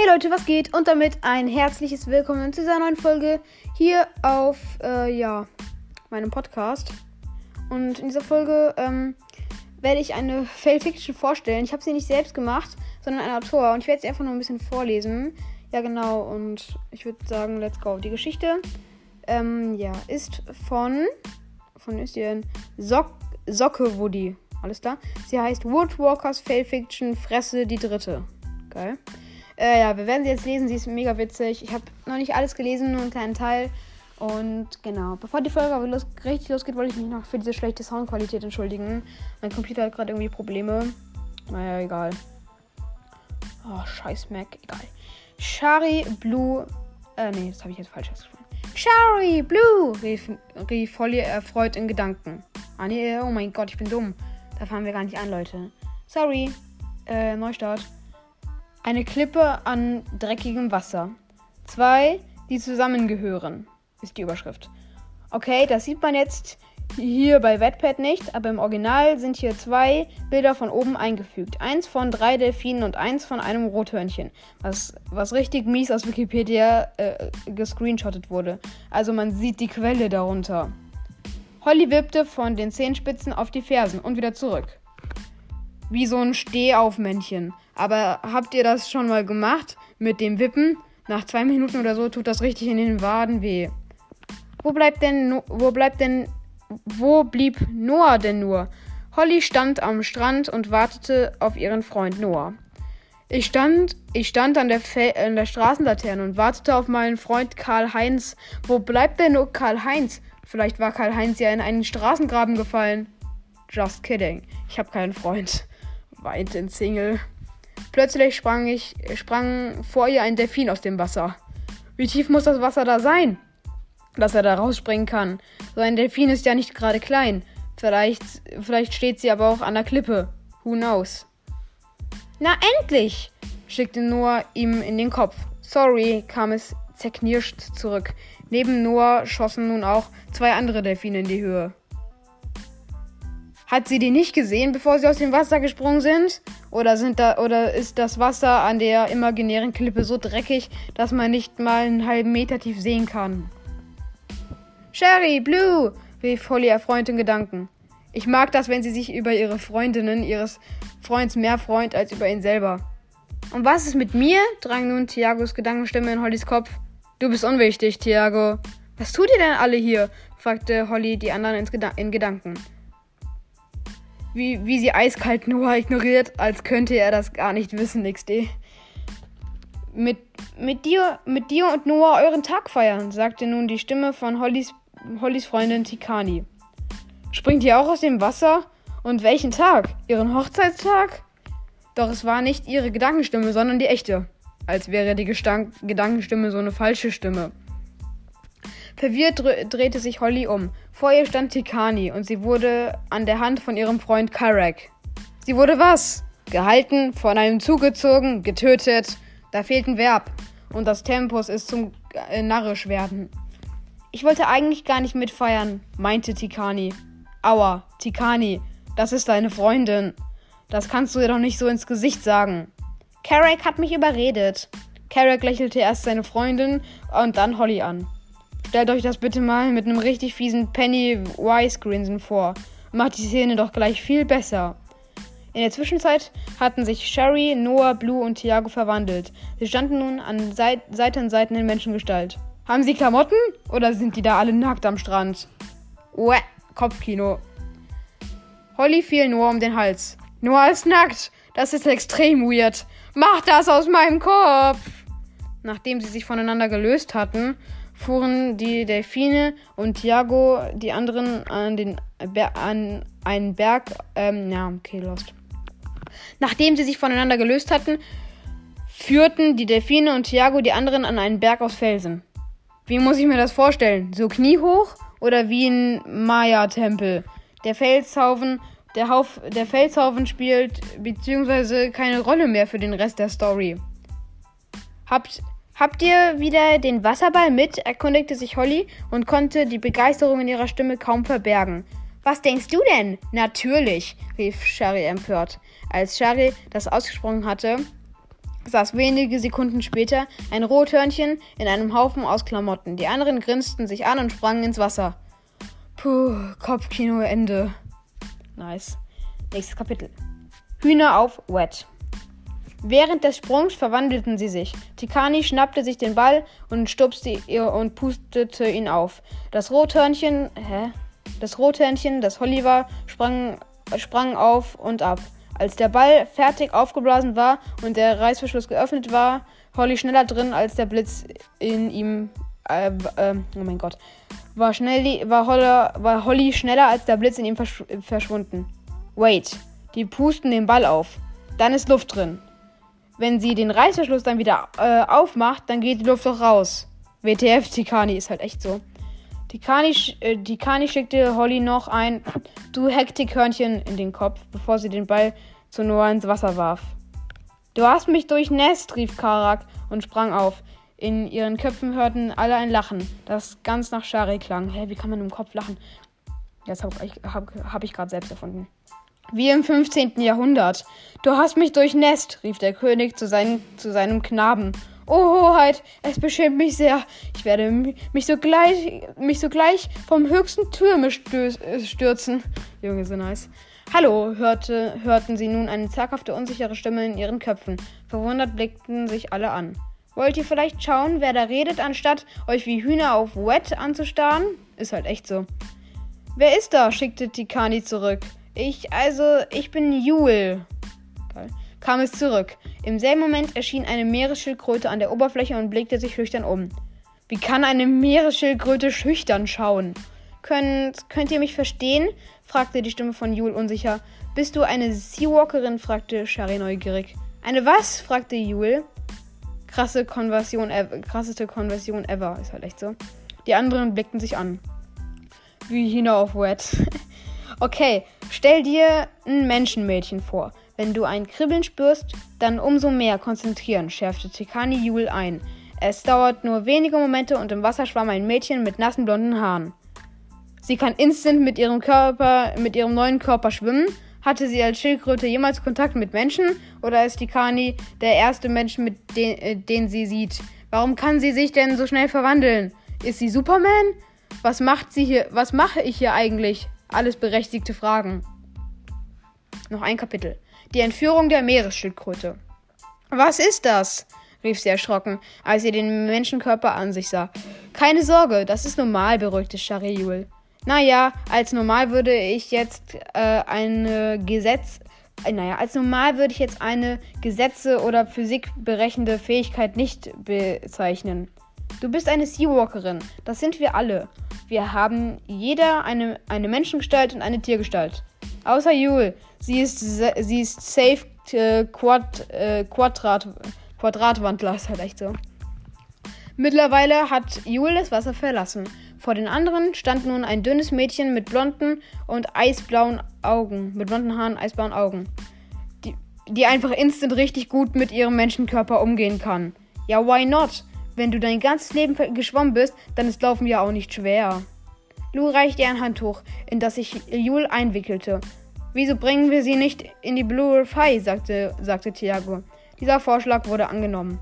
Hey Leute, was geht? Und damit ein herzliches Willkommen zu dieser neuen Folge hier auf, äh, ja, meinem Podcast. Und in dieser Folge ähm, werde ich eine Fail Fiction vorstellen. Ich habe sie nicht selbst gemacht, sondern ein Autor. Und ich werde sie einfach nur ein bisschen vorlesen. Ja, genau. Und ich würde sagen, let's go. Die Geschichte, ähm, ja, ist von, von ist die denn? Sock, Socke Woody. Alles klar? Sie heißt Woodwalkers Fail Fiction Fresse die Dritte. Geil. Äh, ja, wir werden sie jetzt lesen. Sie ist mega witzig. Ich habe noch nicht alles gelesen, nur einen kleinen Teil. Und genau, bevor die Folge aber los, richtig losgeht, wollte ich mich noch für diese schlechte Soundqualität entschuldigen. Mein Computer hat gerade irgendwie Probleme. Naja, egal. Oh, scheiß Mac, egal. Shari Blue. Äh, nee, das habe ich jetzt falsch ausgesprochen. Shari Blue, rief, rief Holly erfreut in Gedanken. Ah, nee, oh mein Gott, ich bin dumm. Da fahren wir gar nicht an, Leute. Sorry. Äh, Neustart. Eine Klippe an dreckigem Wasser. Zwei, die zusammengehören, ist die Überschrift. Okay, das sieht man jetzt hier bei Wattpad nicht, aber im Original sind hier zwei Bilder von oben eingefügt. Eins von drei Delfinen und eins von einem Rothörnchen, was, was richtig mies aus Wikipedia äh, gescreenshottet wurde. Also man sieht die Quelle darunter. Holly wippte von den Zehenspitzen auf die Fersen und wieder zurück. Wie so ein Stehaufmännchen. Aber habt ihr das schon mal gemacht mit dem Wippen? Nach zwei Minuten oder so tut das richtig in den Waden weh. Wo bleibt denn, wo bleibt denn, wo blieb Noah denn nur? Holly stand am Strand und wartete auf ihren Freund Noah. Ich stand, ich stand an der, Fe an der Straßenlaterne und wartete auf meinen Freund Karl-Heinz. Wo bleibt denn nur Karl-Heinz? Vielleicht war Karl-Heinz ja in einen Straßengraben gefallen. Just kidding. Ich habe keinen Freund. Weint in Single. Plötzlich sprang ich, sprang vor ihr ein Delfin aus dem Wasser. Wie tief muss das Wasser da sein, dass er da rausspringen kann? So ein Delfin ist ja nicht gerade klein. Vielleicht, vielleicht steht sie aber auch an der Klippe. Who knows? Na endlich! schickte Noah ihm in den Kopf. Sorry, kam es zerknirscht zurück. Neben Noah schossen nun auch zwei andere Delfine in die Höhe. Hat sie die nicht gesehen, bevor sie aus dem Wasser gesprungen sind? Oder, sind da, oder ist das Wasser an der imaginären Klippe so dreckig, dass man nicht mal einen halben Meter tief sehen kann? Sherry, Blue, rief Holly erfreut in Gedanken. Ich mag das, wenn sie sich über ihre Freundinnen ihres Freunds mehr freut als über ihn selber. Und was ist mit mir? drang nun Thiagos Gedankenstimme in Hollys Kopf. Du bist unwichtig, Thiago. Was tut ihr denn alle hier? fragte Holly die anderen in Gedanken wie, wie sie eiskalt Noah ignoriert, als könnte er das gar nicht wissen, XD. Mit, mit, dir, mit dir und Noah euren Tag feiern, sagte nun die Stimme von Hollys, Hollys Freundin Tikani. Springt ihr auch aus dem Wasser? Und welchen Tag? Ihren Hochzeitstag? Doch es war nicht ihre Gedankenstimme, sondern die echte. Als wäre die Gestank Gedankenstimme so eine falsche Stimme. Verwirrt drehte sich Holly um. Vor ihr stand Tikani und sie wurde an der Hand von ihrem Freund Karak. Sie wurde was? Gehalten, von einem zugezogen, getötet. Da fehlt ein Verb. Und das Tempus ist zum äh, narrisch werden. Ich wollte eigentlich gar nicht mitfeiern, meinte Tikani. Aua, Tikani, das ist deine Freundin. Das kannst du dir doch nicht so ins Gesicht sagen. Carrack hat mich überredet. Carrack lächelte erst seine Freundin und dann Holly an. Stellt euch das bitte mal mit einem richtig fiesen Penny-Wise-Grinsen vor. Macht die Szene doch gleich viel besser. In der Zwischenzeit hatten sich Sherry, Noah, Blue und Thiago verwandelt. Sie standen nun an Seit Seite an Seiten in Menschengestalt. Haben sie Klamotten? Oder sind die da alle nackt am Strand? Uäh, Kopfkino. Holly fiel Noah um den Hals. Noah ist nackt. Das ist extrem weird. Mach das aus meinem Kopf! Nachdem sie sich voneinander gelöst hatten, fuhren die Delfine und Thiago die anderen an, den an einen Berg. Ähm, ja, okay, lost. Nachdem sie sich voneinander gelöst hatten, führten die Delfine und Thiago die anderen an einen Berg aus Felsen. Wie muss ich mir das vorstellen? So kniehoch oder wie ein Maya-Tempel? Der Felshaufen, der, Hauf, der Felshaufen spielt beziehungsweise keine Rolle mehr für den Rest der Story. Habt, Habt ihr wieder den Wasserball mit? erkundigte sich Holly und konnte die Begeisterung in ihrer Stimme kaum verbergen. Was denkst du denn? Natürlich, rief Shari empört. Als Shari das ausgesprochen hatte, saß wenige Sekunden später ein Rothörnchen in einem Haufen aus Klamotten. Die anderen grinsten sich an und sprangen ins Wasser. Puh, Kopfkino Ende. Nice. Nächstes Kapitel. Hühner auf Wet. Während des Sprungs verwandelten sie sich. Tikani schnappte sich den Ball und stupste ihr und pustete ihn auf. Das Rothörnchen, hä? Das Rothörnchen, das Holly war, sprang, sprang auf und ab. Als der Ball fertig aufgeblasen war und der Reißverschluss geöffnet war, Holly schneller drin, als der Blitz in ihm. Äh, äh, oh mein Gott. War, schnell, war, Holler, war Holly schneller, als der Blitz in ihm verschw verschwunden. Wait. Die pusten den Ball auf. Dann ist Luft drin. Wenn sie den Reißverschluss dann wieder äh, aufmacht, dann geht die Luft doch raus. WTF, Tikani ist halt echt so. Tikani, äh, Tikani schickte Holly noch ein Du Hektikhörnchen in den Kopf, bevor sie den Ball zu Noah ins Wasser warf. Du hast mich durchnässt, rief Karak und sprang auf. In ihren Köpfen hörten alle ein Lachen, das ganz nach Shari klang. Hä, wie kann man im Kopf lachen? Das habe hab, hab ich gerade selbst erfunden. Wie im 15. Jahrhundert. Du hast mich durchnässt, rief der König zu, seinen, zu seinem Knaben. Oh, Hoheit, es beschämt mich sehr. Ich werde mich sogleich, mich sogleich vom höchsten Türme stürzen. Junge, so nice. Hallo, hörte, hörten sie nun eine zaghafte, unsichere Stimme in ihren Köpfen. Verwundert blickten sich alle an. Wollt ihr vielleicht schauen, wer da redet, anstatt euch wie Hühner auf Wet anzustarren? Ist halt echt so. Wer ist da? schickte Tikani zurück. Ich, also, ich bin Jule. Kam es zurück. Im selben Moment erschien eine Meeresschildkröte an der Oberfläche und blickte sich schüchtern um. Wie kann eine Meeresschildkröte schüchtern schauen? Könnt, könnt ihr mich verstehen? fragte die Stimme von Jule unsicher. Bist du eine Seawalkerin? fragte Shari neugierig. Eine was? fragte Jule. Krasse Konversion, krasseste Konversion ever. Ist halt echt so. Die anderen blickten sich an. Wie Hina auf Wet. Okay, stell dir ein Menschenmädchen vor. Wenn du ein Kribbeln spürst, dann umso mehr konzentrieren, schärfte Tikani Jule ein. Es dauert nur wenige Momente und im Wasser schwamm ein Mädchen mit nassen blonden Haaren. Sie kann instant mit ihrem Körper, mit ihrem neuen Körper schwimmen. Hatte sie als Schildkröte jemals Kontakt mit Menschen oder ist Tikani der erste Mensch, mit den, äh, den sie sieht? Warum kann sie sich denn so schnell verwandeln? Ist sie Superman? Was macht sie hier? Was mache ich hier eigentlich? Alles berechtigte Fragen. Noch ein Kapitel. Die Entführung der Meeresschildkröte. Was ist das? rief sie erschrocken, als sie den Menschenkörper an sich sah. Keine Sorge, das ist normal, beruhigte Shariul. Naja, als normal würde ich jetzt äh, eine Gesetz. Äh, naja, als normal würde ich jetzt eine Gesetze- oder physikberechnende Fähigkeit nicht bezeichnen. Du bist eine Seawalkerin. Das sind wir alle. Wir haben jeder eine, eine Menschengestalt und eine Tiergestalt. Außer Jule. Sie ist, sie ist safe äh, Quad, äh, Quadrat, Quadratwandler. Ist halt echt so. Mittlerweile hat Jule das Wasser verlassen. Vor den anderen stand nun ein dünnes Mädchen mit blonden und eisblauen Augen. Mit blonden Haaren, eisblauen Augen. Die, die einfach instant richtig gut mit ihrem Menschenkörper umgehen kann. Ja, why not? Wenn du dein ganzes Leben geschwommen bist, dann ist Laufen ja auch nicht schwer. Lou reichte ihr ein Handtuch, in das sich Jule einwickelte. Wieso bringen wir sie nicht in die Blue Fire? sagte, sagte Tiago. Dieser Vorschlag wurde angenommen.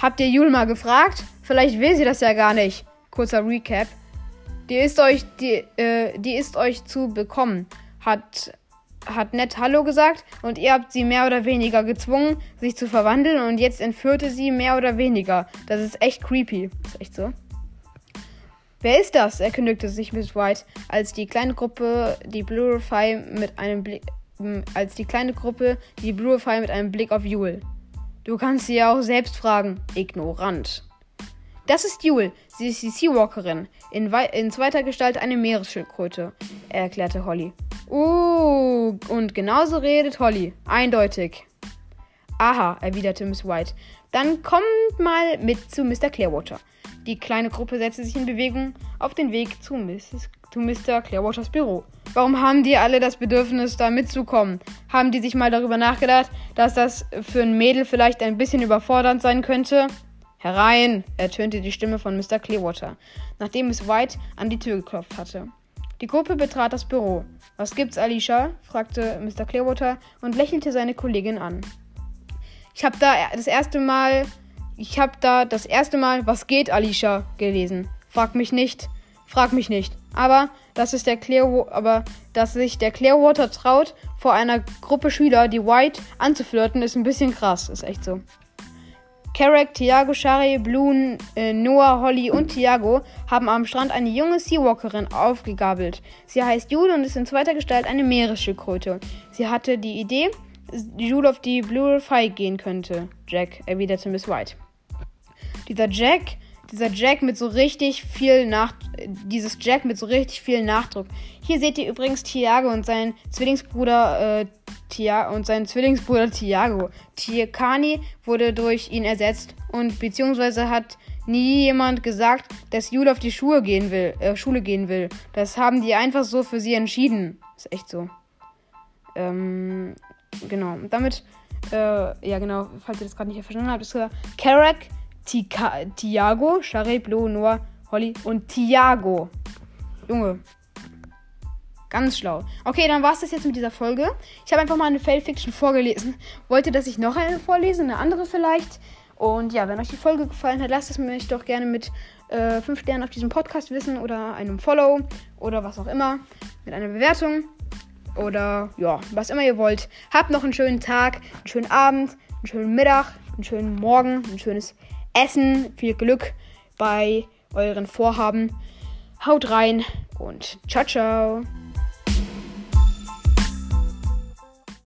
Habt ihr Jule mal gefragt? Vielleicht will sie das ja gar nicht. Kurzer Recap. Die ist euch, die, äh, die ist euch zu bekommen, hat hat nett Hallo gesagt und ihr habt sie mehr oder weniger gezwungen, sich zu verwandeln und jetzt entführte sie mehr oder weniger. Das ist echt creepy. Ist echt so. Wer ist das? erkündigte sich Miss White, als die kleine Gruppe die Bluefy mit einem Blick als die kleine Gruppe die Bluefy mit einem Blick auf Jule. Du kannst sie ja auch selbst fragen. Ignorant. Das ist Jule. Sie ist die Seawalkerin. In, in zweiter Gestalt eine Meeresschildkröte, erklärte Holly. Uh, und genauso redet Holly. Eindeutig. Aha, erwiderte Miss White. Dann kommt mal mit zu Mr. Clearwater. Die kleine Gruppe setzte sich in Bewegung auf den Weg zu, Mrs., zu Mr. Clearwaters Büro. Warum haben die alle das Bedürfnis, da mitzukommen? Haben die sich mal darüber nachgedacht, dass das für ein Mädel vielleicht ein bisschen überfordernd sein könnte? Herein, ertönte die Stimme von Mr. Clearwater, nachdem Miss White an die Tür geklopft hatte. Die Gruppe betrat das Büro. Was gibt's, Alicia? fragte Mr. Clearwater und lächelte seine Kollegin an. Ich habe da das erste Mal, ich habe da das erste Mal, was geht, Alicia, gelesen. Frag mich nicht, frag mich nicht. Aber dass es der Clear, aber dass sich der Clearwater traut, vor einer Gruppe Schüler, die White anzuflirten, ist ein bisschen krass. Ist echt so. Carrack, Tiago, Shari, Blue, äh, Noah, Holly und Tiago haben am Strand eine junge Seawalkerin aufgegabelt. Sie heißt Jule und ist in zweiter Gestalt eine Meeresschildkröte. Sie hatte die Idee, Jule auf die Blue Fire gehen könnte. Jack, erwiderte Miss White. Dieser Jack dieser Jack mit so richtig viel Nach dieses Jack mit so richtig viel Nachdruck. Hier seht ihr übrigens Tiago und seinen Zwillingsbruder äh, Tia und seinen Zwillingsbruder Tiago. Tiakani wurde durch ihn ersetzt und beziehungsweise hat nie jemand gesagt, dass Jule auf die Schuhe gehen will, äh, Schule gehen will. Das haben die einfach so für sie entschieden. Ist echt so. Ähm, genau. damit, äh, ja genau, falls ihr das gerade nicht verstanden habt, ist Karak Tika Tiago, Charé, Blue, Noah, Holly und Tiago. Junge. Ganz schlau. Okay, dann war es das jetzt mit dieser Folge. Ich habe einfach mal eine Fail-Fiction vorgelesen. Wollte, dass ich noch eine vorlese, eine andere vielleicht. Und ja, wenn euch die Folge gefallen hat, lasst es mich doch gerne mit 5 äh, Sternen auf diesem Podcast wissen oder einem Follow oder was auch immer. Mit einer Bewertung oder ja, was immer ihr wollt. Habt noch einen schönen Tag, einen schönen Abend, einen schönen Mittag, einen schönen Morgen, ein schönes Essen. Viel Glück bei euren Vorhaben. Haut rein und ciao, ciao.